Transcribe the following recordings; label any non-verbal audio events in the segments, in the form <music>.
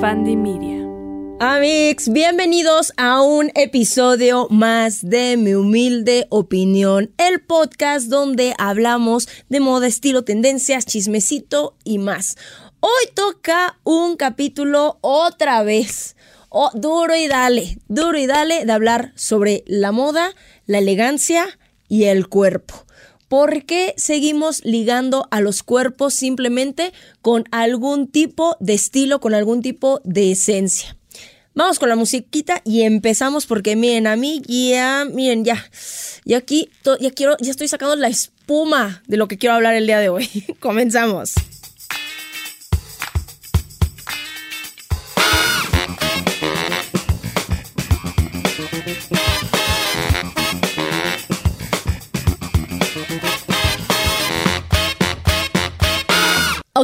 Fandy Media. Amigos, bienvenidos a un episodio más de Mi Humilde Opinión, el podcast donde hablamos de moda, estilo, tendencias, chismecito y más. Hoy toca un capítulo otra vez. Oh, duro y dale, duro y dale de hablar sobre la moda, la elegancia y el cuerpo. ¿Por qué seguimos ligando a los cuerpos simplemente con algún tipo de estilo, con algún tipo de esencia? Vamos con la musiquita y empezamos porque miren, a mí ya, miren, ya, ya aquí, ya quiero, ya estoy sacando la espuma de lo que quiero hablar el día de hoy. <laughs> Comenzamos.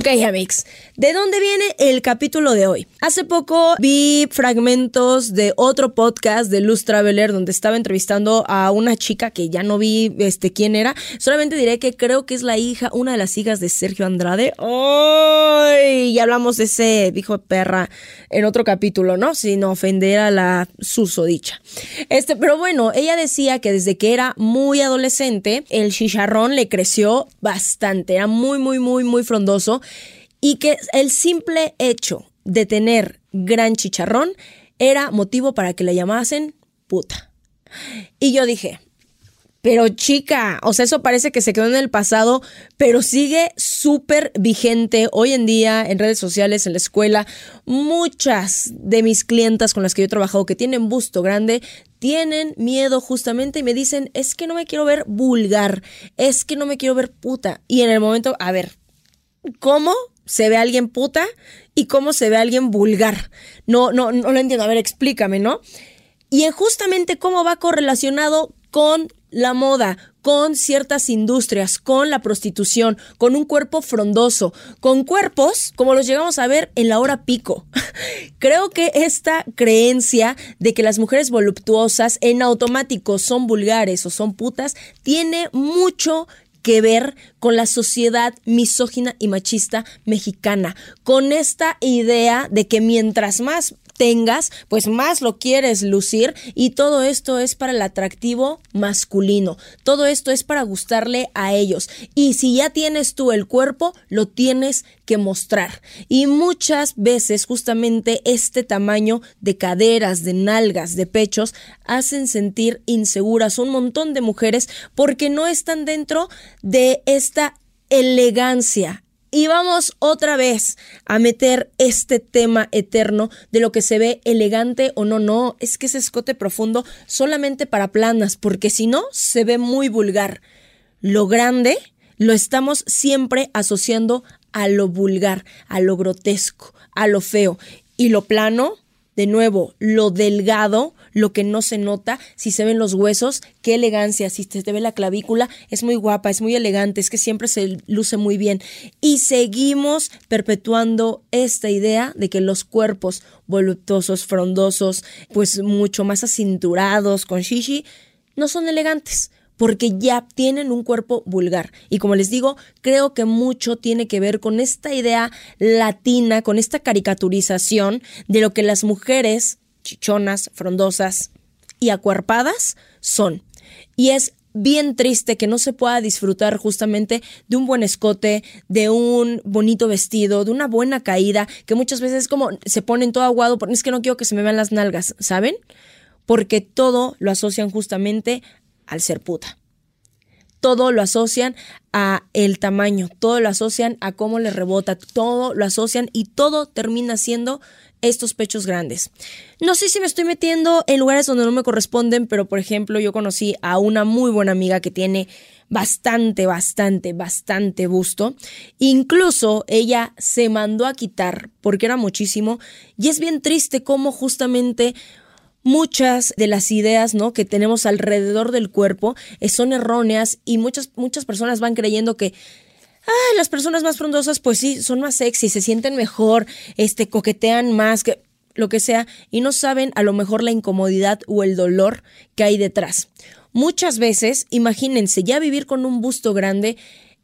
Amix, ¿de dónde viene el capítulo de hoy? Hace poco vi fragmentos de otro podcast de Luz Traveler donde estaba entrevistando a una chica que ya no vi este quién era. Solamente diré que creo que es la hija, una de las hijas de Sergio Andrade. ¡Ay! Y hablamos de ese hijo de perra en otro capítulo, ¿no? Sin ofender a la susodicha. Este, pero bueno, ella decía que desde que era muy adolescente, el chicharrón le creció bastante. Era muy, muy, muy, muy frondoso y que el simple hecho de tener gran chicharrón era motivo para que le llamasen puta. Y yo dije, pero chica, o sea, eso parece que se quedó en el pasado, pero sigue súper vigente hoy en día en redes sociales, en la escuela. Muchas de mis clientas con las que yo he trabajado que tienen busto grande tienen miedo justamente y me dicen, es que no me quiero ver vulgar, es que no me quiero ver puta. Y en el momento, a ver, ¿cómo se ve alguien puta y cómo se ve alguien vulgar? No, no, no lo entiendo. A ver, explícame, ¿no? Y justamente cómo va correlacionado con la moda, con ciertas industrias, con la prostitución, con un cuerpo frondoso, con cuerpos como los llegamos a ver en la hora pico. <laughs> Creo que esta creencia de que las mujeres voluptuosas en automático son vulgares o son putas tiene mucho que ver con la sociedad misógina y machista mexicana, con esta idea de que mientras más tengas, pues más lo quieres lucir y todo esto es para el atractivo masculino. Todo esto es para gustarle a ellos. Y si ya tienes tú el cuerpo, lo tienes que mostrar. Y muchas veces justamente este tamaño de caderas, de nalgas, de pechos, hacen sentir inseguras un montón de mujeres porque no están dentro de esta elegancia, y vamos otra vez a meter este tema eterno de lo que se ve elegante o no, no, es que ese escote profundo solamente para planas, porque si no, se ve muy vulgar. Lo grande lo estamos siempre asociando a lo vulgar, a lo grotesco, a lo feo. Y lo plano, de nuevo, lo delgado, lo que no se nota, si se ven los huesos, qué elegancia, si se te ve la clavícula, es muy guapa, es muy elegante, es que siempre se luce muy bien. Y seguimos perpetuando esta idea de que los cuerpos voluptuosos, frondosos, pues mucho más acinturados, con shishi, no son elegantes porque ya tienen un cuerpo vulgar. Y como les digo, creo que mucho tiene que ver con esta idea latina, con esta caricaturización de lo que las mujeres chichonas, frondosas y acuerpadas son. Y es bien triste que no se pueda disfrutar justamente de un buen escote, de un bonito vestido, de una buena caída, que muchas veces como se ponen todo aguado, porque es que no quiero que se me vean las nalgas, ¿saben? Porque todo lo asocian justamente al ser puta. Todo lo asocian a el tamaño, todo lo asocian a cómo le rebota, todo lo asocian y todo termina siendo estos pechos grandes. No sé si me estoy metiendo en lugares donde no me corresponden, pero por ejemplo yo conocí a una muy buena amiga que tiene bastante, bastante, bastante busto. Incluso ella se mandó a quitar porque era muchísimo y es bien triste cómo justamente muchas de las ideas ¿no? que tenemos alrededor del cuerpo eh, son erróneas y muchas, muchas personas van creyendo que las personas más frondosas, pues sí, son más sexy, se sienten mejor, este, coquetean más, que, lo que sea, y no saben a lo mejor la incomodidad o el dolor que hay detrás. Muchas veces, imagínense, ya vivir con un busto grande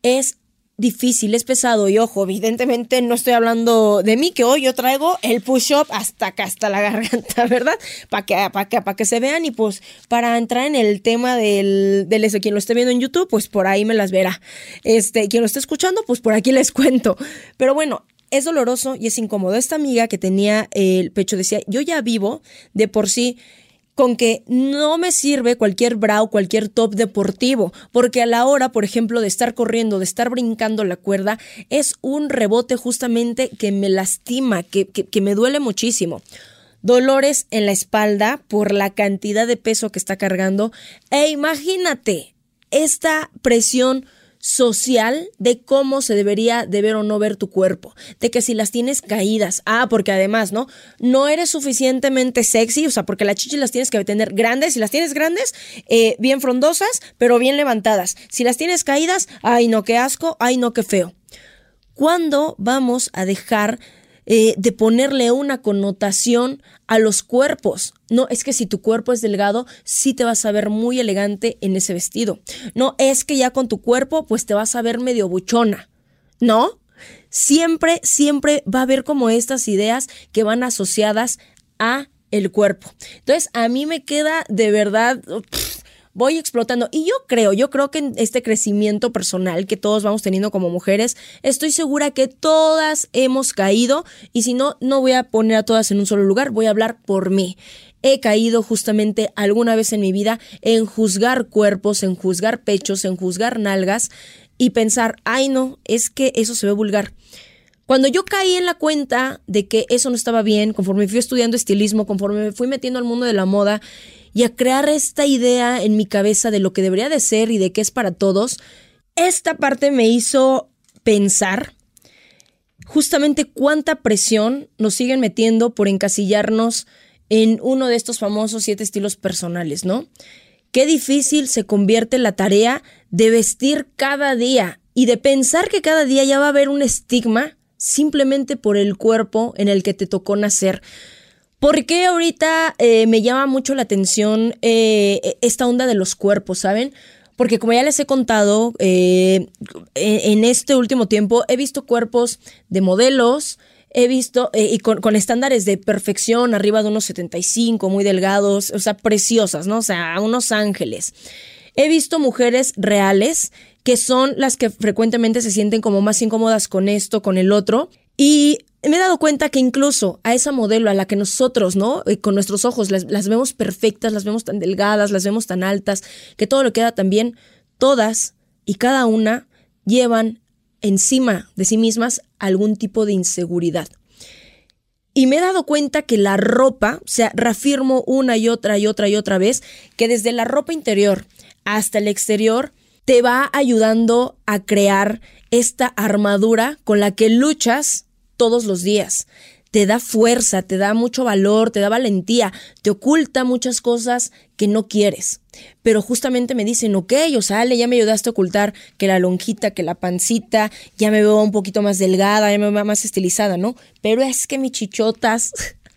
es difícil, es pesado y ojo, evidentemente no estoy hablando de mí, que hoy yo traigo el push-up hasta acá, hasta la <laughs> garganta, ¿verdad? Para que, para que, que se vean y pues para entrar en el tema del, del eso, quien lo esté viendo en YouTube, pues por ahí me las verá. Este, quien lo esté escuchando, pues por aquí les <laughs> cuento. Pero bueno, es doloroso y es incómodo. Esta amiga que tenía el pecho decía, yo ya vivo de por sí con que no me sirve cualquier bra o cualquier top deportivo, porque a la hora, por ejemplo, de estar corriendo, de estar brincando la cuerda, es un rebote justamente que me lastima, que, que, me duele muchísimo dolores en la espalda por la cantidad de peso que está cargando. E imagínate esta presión social de cómo se debería de ver o no ver tu cuerpo, de que si las tienes caídas, ah, porque además, ¿no? No eres suficientemente sexy, o sea, porque las chichis las tienes que tener grandes, si las tienes grandes, eh, bien frondosas, pero bien levantadas. Si las tienes caídas, ay, no, qué asco, ay, no, qué feo. ¿Cuándo vamos a dejar eh, de ponerle una connotación a los cuerpos. No, es que si tu cuerpo es delgado, sí te vas a ver muy elegante en ese vestido. No, es que ya con tu cuerpo, pues te vas a ver medio buchona. ¿No? Siempre, siempre va a haber como estas ideas que van asociadas a el cuerpo. Entonces, a mí me queda de verdad voy explotando. Y yo creo, yo creo que en este crecimiento personal que todos vamos teniendo como mujeres, estoy segura que todas hemos caído y si no, no voy a poner a todas en un solo lugar, voy a hablar por mí. He caído justamente alguna vez en mi vida en juzgar cuerpos, en juzgar pechos, en juzgar nalgas y pensar, ay no, es que eso se ve vulgar. Cuando yo caí en la cuenta de que eso no estaba bien, conforme fui estudiando estilismo, conforme me fui metiendo al mundo de la moda y a crear esta idea en mi cabeza de lo que debería de ser y de qué es para todos, esta parte me hizo pensar justamente cuánta presión nos siguen metiendo por encasillarnos en uno de estos famosos siete estilos personales, ¿no? Qué difícil se convierte la tarea de vestir cada día y de pensar que cada día ya va a haber un estigma simplemente por el cuerpo en el que te tocó nacer. ¿Por qué ahorita eh, me llama mucho la atención eh, esta onda de los cuerpos, saben? Porque como ya les he contado, eh, en, este último tiempo he visto cuerpos de modelos, he visto, y con, con, estándares de perfección, arriba de unos 75, muy delgados, o sea, preciosas, ¿no? O sea, unos ángeles. He visto mujeres reales que son las que frecuentemente se sienten como más incómodas con esto, con el otro. Y me he dado cuenta que incluso a esa modelo a la que nosotros, ¿no? Eh, con nuestros ojos las, vemos perfectas, las vemos tan delgadas, las vemos tan altas, que todo lo queda tan bien, todas y cada una llevan encima de sí mismas algún tipo de inseguridad. Y me he dado cuenta que la ropa, o sea, reafirmo una y otra y otra y otra vez, que desde la ropa interior hasta el exterior, te va ayudando a crear esta armadura con la que luchas todos los días. Te da fuerza, te da mucho valor, te da valentía, te oculta muchas cosas que no quieres. Pero justamente me dicen, ok, o sale, ya me ayudaste a ocultar que la lonjita, que la pancita, ya me veo un poquito más delgada, ya me veo más estilizada, ¿no? Pero es que mis chichotas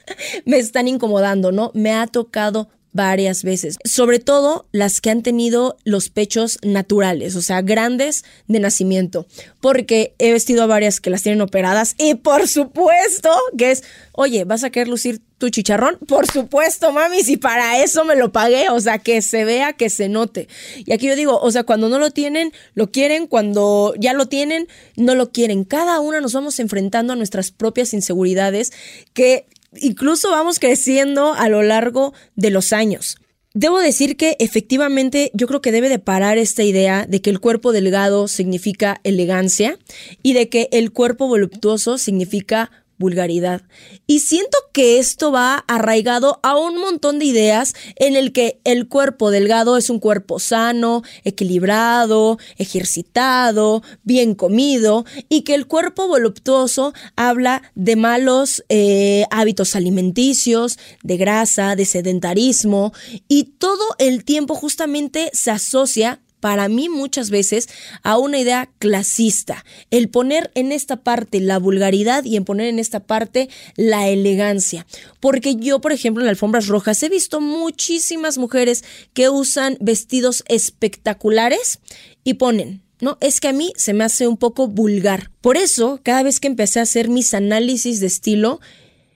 <laughs> me están incomodando, ¿no? Me ha tocado varias veces, sobre todo las que han tenido los pechos naturales, o sea, grandes de nacimiento, porque he vestido a varias que las tienen operadas y por supuesto que es, oye, ¿vas a querer lucir tu chicharrón? Por supuesto, mami, si para eso me lo pagué, o sea, que se vea, que se note. Y aquí yo digo, o sea, cuando no lo tienen, lo quieren, cuando ya lo tienen, no lo quieren. Cada una nos vamos enfrentando a nuestras propias inseguridades que incluso vamos creciendo a lo largo de los años. Debo decir que efectivamente yo creo que debe de parar esta idea de que el cuerpo delgado significa elegancia y de que el cuerpo voluptuoso significa vulgaridad. Y siento que esto va arraigado a un montón de ideas en el que el cuerpo delgado es un cuerpo sano, equilibrado, ejercitado, bien comido y que el cuerpo voluptuoso habla de malos eh, hábitos alimenticios, de grasa, de sedentarismo y todo el tiempo justamente se asocia para mí muchas veces a una idea clasista, el poner en esta parte la vulgaridad y en poner en esta parte la elegancia. Porque yo, por ejemplo, en alfombras rojas he visto muchísimas mujeres que usan vestidos espectaculares y ponen No, es que a mí se me hace un poco vulgar. Por eso, cada vez que empecé a hacer mis análisis de estilo,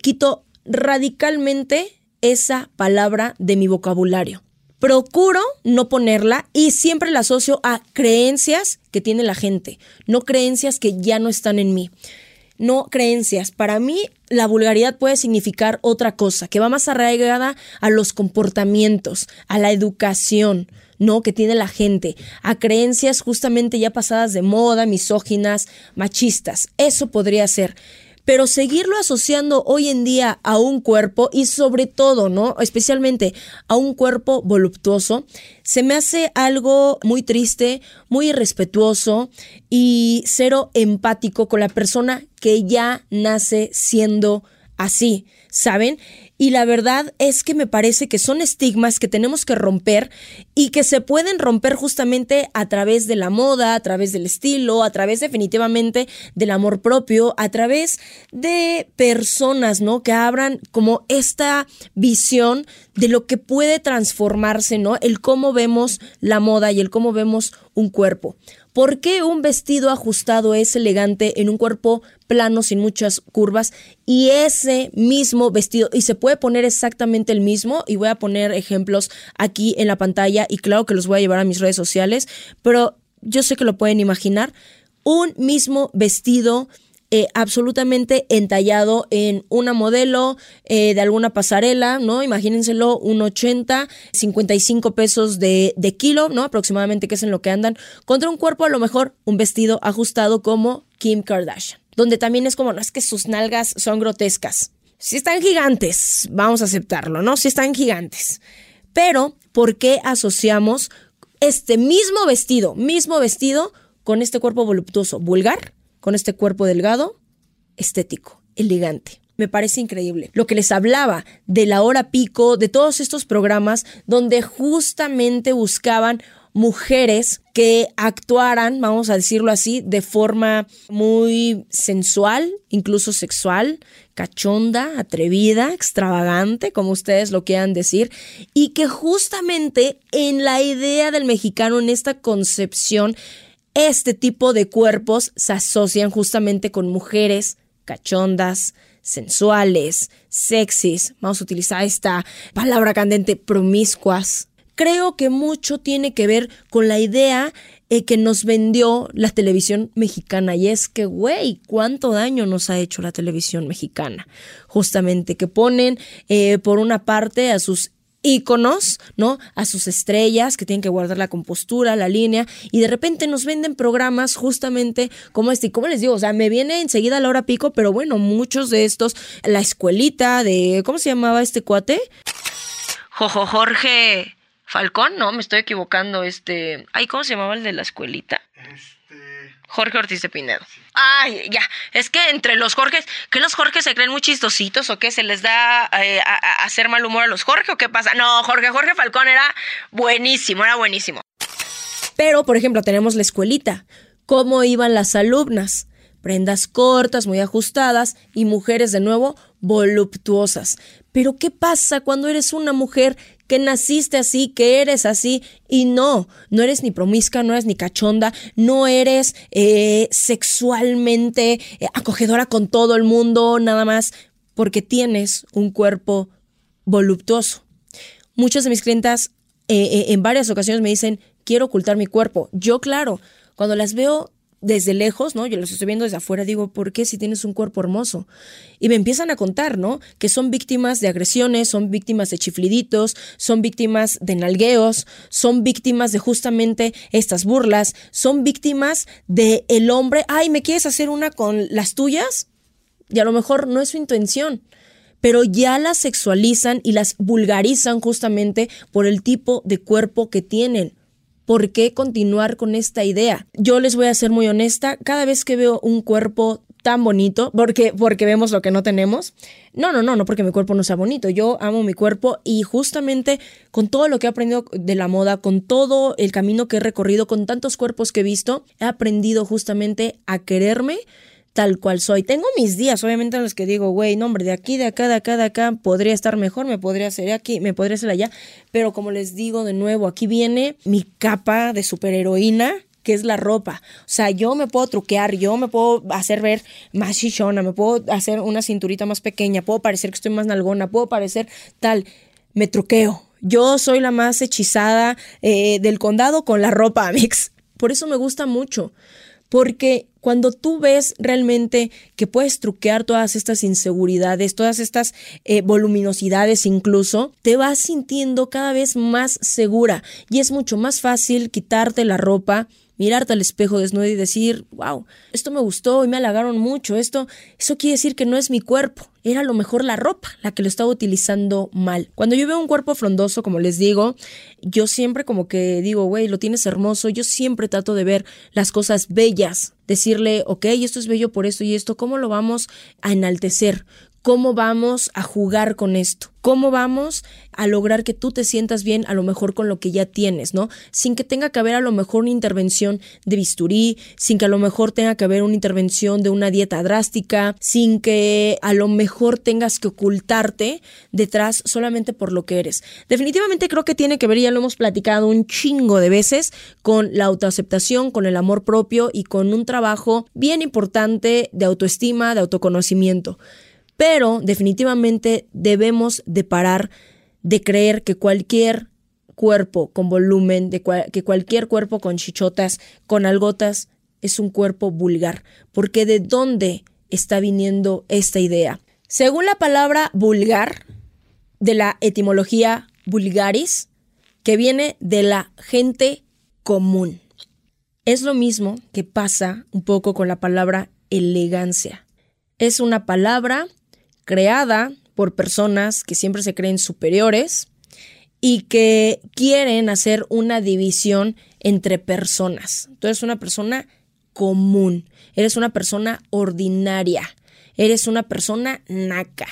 quito radicalmente esa palabra de mi vocabulario. Procuro no ponerla y siempre la asocio a creencias que tiene la gente, no creencias que ya no están en mí. No creencias. Para mí, la vulgaridad puede significar otra cosa, que va más arraigada a los comportamientos, a la educación, ¿no? Que tiene la gente, a creencias justamente ya pasadas de moda, misóginas, machistas. Eso podría ser pero seguirlo asociando hoy en día a un cuerpo y sobre todo, ¿no? Especialmente a un cuerpo voluptuoso, se me hace algo muy triste, muy irrespetuoso y cero empático con la persona que ya nace siendo así, ¿saben? Y la verdad es que me parece que son estigmas que tenemos que romper y que se pueden romper justamente a través de la moda, a través del estilo, a través definitivamente del amor propio, a través de personas, ¿no? Que abran como esta visión de lo que puede transformarse, ¿no? El cómo vemos la moda y el cómo vemos un cuerpo. ¿Por qué un vestido ajustado es elegante en un cuerpo plano sin muchas curvas y ese mismo vestido y se puede poner exactamente el mismo y voy a poner ejemplos aquí en la pantalla y claro que los voy a llevar a mis redes sociales, pero yo sé que lo pueden imaginar, un mismo vestido eh, absolutamente entallado en una modelo eh, de alguna pasarela, ¿no? Imagínenselo, un 80, 55 pesos de, de kilo, ¿no? Aproximadamente, que es en lo que andan, contra un cuerpo a lo mejor un vestido ajustado como Kim Kardashian, donde también es como, no es que sus nalgas son grotescas. Si están gigantes, vamos a aceptarlo, ¿no? Si están gigantes. Pero, ¿por qué asociamos este mismo vestido, mismo vestido, con este cuerpo voluptuoso, vulgar? Con este cuerpo delgado, estético, elegante. Me parece increíble. Lo que les hablaba de la hora pico, de todos estos programas donde justamente buscaban mujeres que actuaran, vamos a decirlo así, de forma muy sensual, incluso sexual, cachonda, atrevida, extravagante, como ustedes lo quieran decir, y que justamente en la idea del mexicano, en esta concepción, este tipo de cuerpos se asocian justamente con mujeres cachondas, sensuales, sexys, vamos a utilizar esta palabra candente, promiscuas. Creo que mucho tiene que ver con la idea eh, que nos vendió la televisión mexicana. Y es que, güey, ¿cuánto daño nos ha hecho la televisión mexicana? Justamente que ponen eh, por una parte a sus íconos, ¿no? A sus estrellas que tienen que guardar la compostura, la línea, y de repente nos venden programas justamente como este. Y como les digo, o sea, me viene enseguida la hora pico, pero bueno, muchos de estos, la escuelita de, ¿cómo se llamaba este cuate? Jojo Jorge Falcón, no, me estoy equivocando, este, ay, ¿cómo se llamaba el de la escuelita? Jorge Ortiz de Pinedo. Ay, ya. Es que entre los Jorges, ¿qué los Jorges se creen muy chistositos o qué? ¿Se les da eh, a, hacer mal humor a los Jorge o qué pasa? No, Jorge, Jorge Falcón era buenísimo, era buenísimo. Pero, por ejemplo, tenemos la escuelita. ¿Cómo iban las alumnas? Prendas cortas, muy ajustadas y mujeres de nuevo voluptuosas. Pero ¿qué pasa cuando eres una mujer que naciste así, que eres así y no, no eres ni promiscua, no eres ni cachonda, no eres eh, sexualmente eh, acogedora con todo el mundo, nada más porque tienes un cuerpo voluptuoso. Muchas de mis clientas eh, en varias ocasiones me dicen, quiero ocultar mi cuerpo. Yo, claro, cuando las veo desde lejos, ¿no? Yo los estoy viendo desde afuera, digo, ¿por qué si tienes un cuerpo hermoso? Y me empiezan a contar, ¿no? Que son víctimas de agresiones, son víctimas de chifliditos, son víctimas de nalgueos, son víctimas de justamente estas burlas, son víctimas de el hombre, ay, ¿me quieres hacer una con las tuyas? Y a lo mejor no es su intención pero ya las sexualizan y las vulgarizan justamente por el tipo de cuerpo que tienen. ¿Por qué continuar con esta idea? Yo les voy a ser muy honesta, cada vez que veo un cuerpo tan bonito, porque, porque vemos lo que no tenemos. No, no, no, no porque mi cuerpo no sea bonito. Yo amo mi cuerpo y justamente con todo lo que he aprendido de la moda, con todo el camino que he recorrido, con tantos cuerpos que he visto, he aprendido justamente a quererme tal cual soy. Tengo mis días, obviamente, en los que digo, güey, no, hombre, de aquí, de acá, de acá, de acá, podría estar mejor, me podría hacer aquí, me podría hacer allá. Pero como les digo de nuevo, aquí viene mi capa de superheroína que es la ropa. O sea, yo me puedo truquear, yo me puedo hacer ver más chichona, me puedo hacer una cinturita más pequeña, puedo parecer que estoy más nalgona, puedo parecer tal. Me truqueo. Yo soy la más hechizada eh, del condado con la ropa, <laughs> mix. Por eso me gusta mucho. Porque cuando tú ves realmente que puedes truquear todas estas inseguridades, todas estas eh, voluminosidades incluso, te vas sintiendo cada vez más segura y es mucho más fácil quitarte la ropa mirarte al espejo desnudo y decir, wow, esto me gustó y me halagaron mucho, esto, eso quiere decir que no es mi cuerpo, era a lo mejor la ropa la que lo estaba utilizando mal. Cuando yo veo un cuerpo frondoso, como les digo, yo siempre como que digo, güey, lo tienes hermoso, yo siempre trato de ver las cosas bellas, decirle, ok, esto es bello por esto y esto, ¿cómo lo vamos a enaltecer? Cómo vamos a jugar con esto, cómo vamos a lograr que tú te sientas bien a lo mejor con lo que ya tienes, ¿no? Sin que tenga que haber a lo mejor una intervención de bisturí, sin que a lo mejor tenga que haber una intervención de una dieta drástica, sin que a lo mejor tengas que ocultarte detrás solamente por lo que eres. Definitivamente creo que tiene que ver, ya lo hemos platicado un chingo de veces, con la autoaceptación, con el amor propio y con un trabajo bien importante de autoestima, de autoconocimiento pero definitivamente debemos de parar de creer que cualquier cuerpo con volumen, que cualquier cuerpo con chichotas, con algotas, es un cuerpo vulgar. Porque de dónde está viniendo esta idea? Según la palabra vulgar, de la etimología vulgaris, que viene de la gente común. Es lo mismo que pasa un poco con la palabra elegancia. Es una palabra creada por personas que siempre se creen superiores y que quieren hacer una división entre personas. Tú eres una persona común, eres una persona ordinaria, eres una persona naca,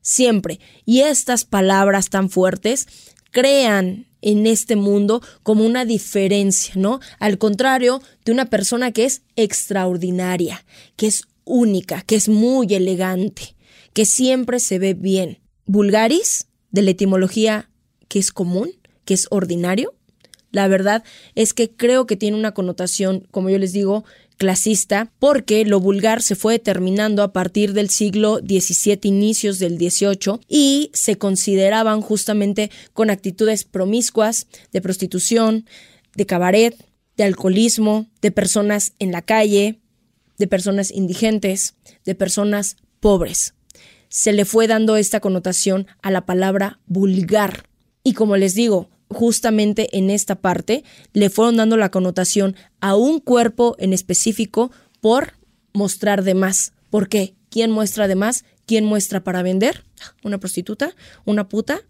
siempre. Y estas palabras tan fuertes crean en este mundo como una diferencia, ¿no? Al contrario de una persona que es extraordinaria, que es única, que es muy elegante que siempre se ve bien. Vulgaris, de la etimología que es común, que es ordinario. La verdad es que creo que tiene una connotación, como yo les digo, clasista, porque lo vulgar se fue determinando a partir del siglo XVII, inicios del XVIII, y se consideraban justamente con actitudes promiscuas, de prostitución, de cabaret, de alcoholismo, de personas en la calle, de personas indigentes, de personas pobres se le fue dando esta connotación a la palabra vulgar. Y como les digo, justamente en esta parte le fueron dando la connotación a un cuerpo en específico por mostrar de más. ¿Por qué? ¿Quién muestra de más? ¿Quién muestra para vender? ¿Una prostituta? ¿Una puta?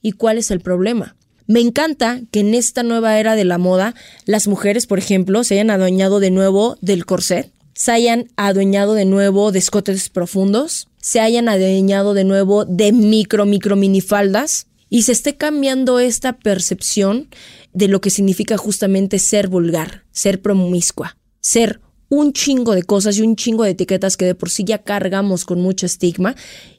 ¿Y cuál es el problema? Me encanta que en esta nueva era de la moda las mujeres, por ejemplo, se hayan adueñado de nuevo del corset, se hayan adueñado de nuevo de escotes profundos, se hayan adueñado de nuevo de micro, micro minifaldas y se esté cambiando esta percepción de lo que significa justamente ser vulgar, ser promiscua, ser un chingo de cosas y un chingo de etiquetas que de por sí ya cargamos con mucho estigma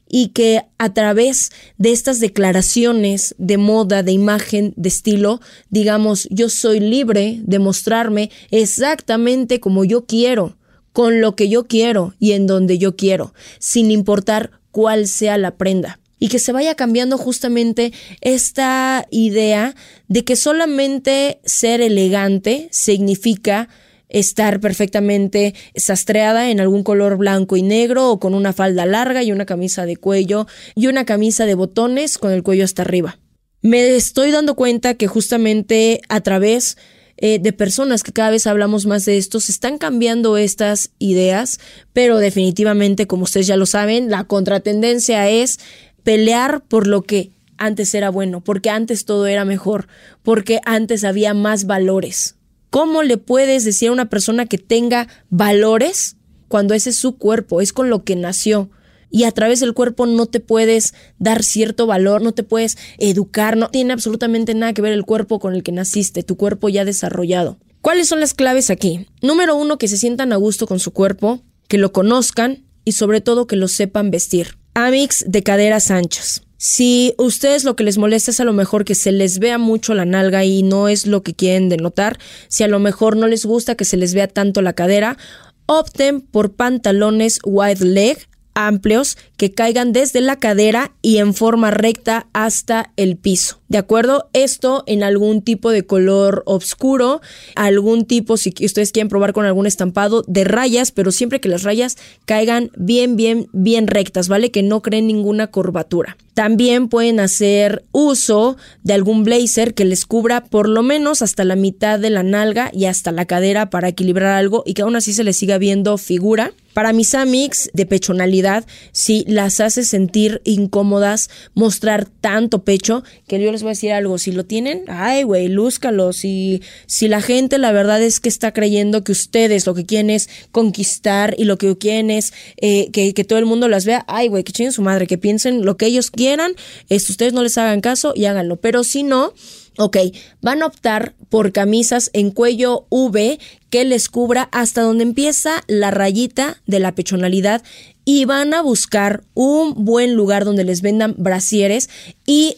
y que a través de estas declaraciones de moda, de imagen, de estilo, digamos, yo soy libre de mostrarme exactamente como yo quiero con lo que yo quiero y en donde yo quiero, sin importar cuál sea la prenda. Y que se vaya cambiando justamente esta idea de que solamente ser elegante significa estar perfectamente sastreada en algún color blanco y negro o con una falda larga y una camisa de cuello y una camisa de botones con el cuello hasta arriba. Me estoy dando cuenta que justamente a través eh, de personas que cada vez hablamos más de esto, se están cambiando estas ideas, pero definitivamente, como ustedes ya lo saben, la contratendencia es pelear por lo que antes era bueno, porque antes todo era mejor, porque antes había más valores. ¿Cómo le puedes decir a una persona que tenga valores cuando ese es su cuerpo, es con lo que nació? Y a través del cuerpo no te puedes dar cierto valor, no te puedes educar, no tiene absolutamente nada que ver el cuerpo con el que naciste, tu cuerpo ya desarrollado. ¿Cuáles son las claves aquí? Número uno, que se sientan a gusto con su cuerpo, que lo conozcan y sobre todo que lo sepan vestir. Amix de caderas anchas. Si ustedes lo que les molesta es a lo mejor que se les vea mucho la nalga y no es lo que quieren denotar, si a lo mejor no les gusta que se les vea tanto la cadera, opten por pantalones wide leg amplios que caigan desde la cadera y en forma recta hasta el piso. ¿De acuerdo? Esto en algún tipo de color oscuro, algún tipo, si ustedes quieren probar con algún estampado de rayas, pero siempre que las rayas caigan bien, bien, bien rectas, ¿vale? Que no creen ninguna curvatura. También pueden hacer uso de algún blazer que les cubra por lo menos hasta la mitad de la nalga y hasta la cadera para equilibrar algo y que aún así se les siga viendo figura. Para mis amics de pechonalidad, si las hace sentir incómodas mostrar tanto pecho, que yo les voy a decir algo, si lo tienen, ay güey, lúzcalo. Si, si la gente la verdad es que está creyendo que ustedes lo que quieren es conquistar y lo que quieren es eh, que, que, todo el mundo las vea, ay güey, que chinguen su madre, que piensen lo que ellos quieran, esto, ustedes no les hagan caso y háganlo. Pero si no, Ok, van a optar por camisas en cuello V que les cubra hasta donde empieza la rayita de la pechonalidad y van a buscar un buen lugar donde les vendan brasieres y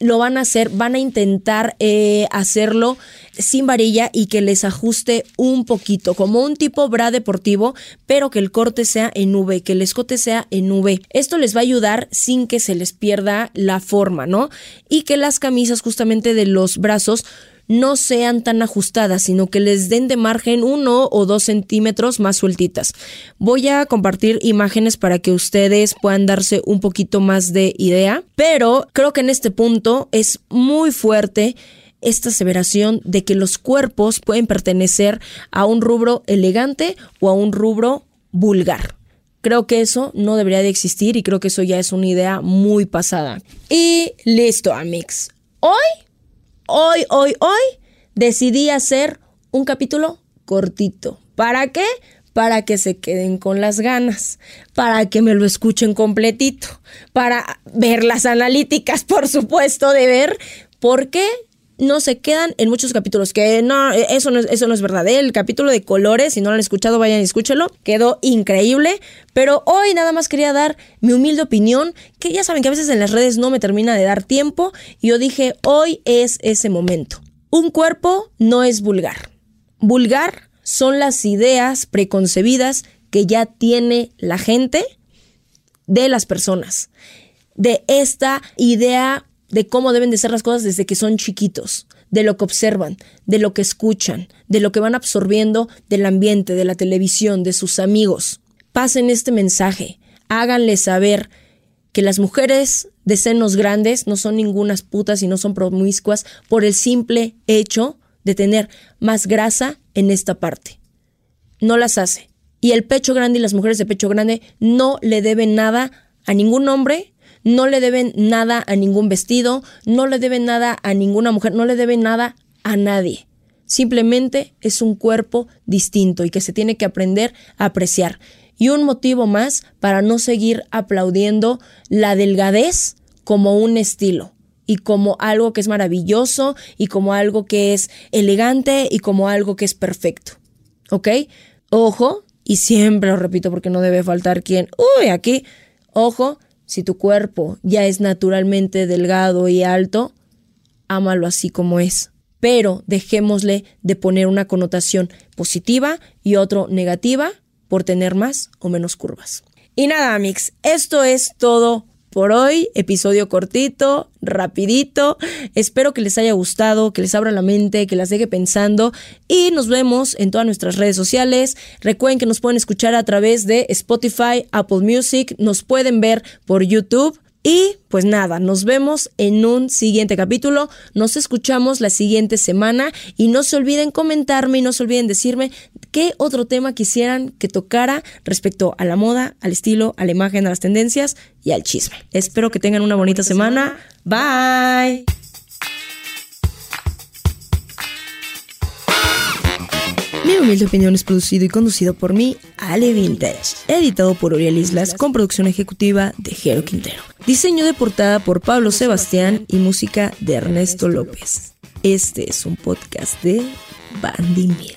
lo van a hacer, van a intentar eh, hacerlo sin varilla y que les ajuste un poquito, como un tipo bra deportivo, pero que el corte sea en V, que el escote sea en V. Esto les va a ayudar sin que se les pierda la forma, ¿no? Y que las camisas justamente de los brazos no sean tan ajustadas, sino que les den de margen uno o dos centímetros más sueltitas. Voy a compartir imágenes para que ustedes puedan darse un poquito más de idea, pero creo que en este punto es muy fuerte esta aseveración de que los cuerpos pueden pertenecer a un rubro elegante o a un rubro vulgar. Creo que eso no debería de existir y creo que eso ya es una idea muy pasada. Y listo, amigos. Hoy hoy, hoy, hoy decidí hacer un capítulo cortito. ¿Para qué? Para que se queden con las ganas, para que me lo escuchen completito, para ver las analíticas, por supuesto, de ver por qué no se quedan en muchos capítulos. Que no, eso no, eso no es verdad. ¿eh? El capítulo de colores, si no lo han escuchado, vayan y escúchelo. Quedó increíble. Pero hoy nada más quería dar mi humilde opinión, que ya saben que a veces en las redes no me termina de dar tiempo. Y yo dije, hoy es ese momento. Un cuerpo no es vulgar. Vulgar son las ideas preconcebidas que ya tiene la gente de las personas. De esta idea de cómo deben de ser las cosas desde que son chiquitos, de lo que observan, de lo que escuchan, de lo que van absorbiendo del ambiente, de la televisión, de sus amigos. Pasen este mensaje, háganle saber que las mujeres de senos grandes no son ningunas putas y no son promiscuas por el simple hecho de tener más grasa en esta parte. No las hace. Y el pecho grande y las mujeres de pecho grande no le deben nada a ningún hombre no le deben nada a ningún vestido, no le deben nada a ninguna mujer, no le deben nada a nadie. Simplemente es un cuerpo distinto y que se tiene que aprender a apreciar. Y un motivo más para no seguir aplaudiendo la delgadez como un estilo y como algo que es maravilloso y como algo que es elegante y como algo que es perfecto. ¿Ok? Ojo, y siempre lo repito porque no debe faltar quien, uy, aquí, ojo, si tu cuerpo ya es naturalmente delgado y alto, ámalo así como es. Pero dejémosle de poner una connotación positiva y otro negativa por tener más o menos curvas. Y nada, mix, esto es todo por hoy. Episodio cortito, rapidito. Espero que les haya gustado, que les abra la mente, que las deje pensando. Y nos vemos en todas nuestras redes sociales. Recuerden que nos pueden escuchar a través de Spotify, Apple Music. Nos pueden ver por YouTube. Y pues nada, nos vemos en un siguiente capítulo, nos escuchamos la siguiente semana y no se olviden comentarme y no se olviden decirme qué otro tema quisieran que tocara respecto a la moda, al estilo, a la imagen, a las tendencias y al chisme. Espero que tengan una bonita semana. Bye. Mi humilde opinión es producido y conducido por mí, Ale Vintage. Editado por Uriel Islas con producción ejecutiva de Jero Quintero. Diseño de portada por Pablo Sebastián y música de Ernesto López. Este es un podcast de Bandy Media.